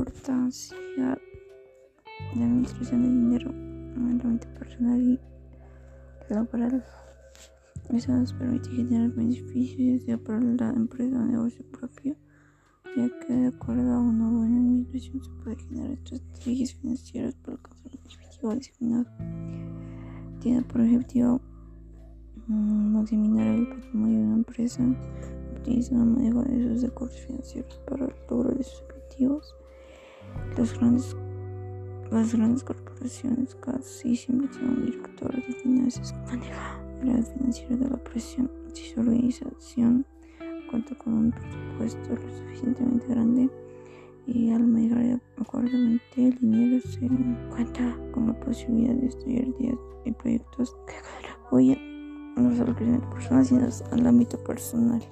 hacia la administración de dinero en el ámbito personal y laboral. Eso nos permite generar beneficios ya para la empresa o negocio propio, ya que de acuerdo a una buena administración se puede generar estrategias financieras para alcanzar un objetivo designado. Tiene por objetivo mm, maximizar el patrimonio de una empresa, utilizando el de sus recursos financieros para el logro de sus objetivos. Las grandes, las grandes corporaciones casi siempre tienen un director de finanzas que maneja el área financiera de la operación. Si su organización cuenta con un presupuesto lo suficientemente grande y al manejar adecuadamente el dinero se cuenta con la posibilidad de estudiar ideas y proyectos que contribuyen no solo crecimiento personal sino al ámbito personal.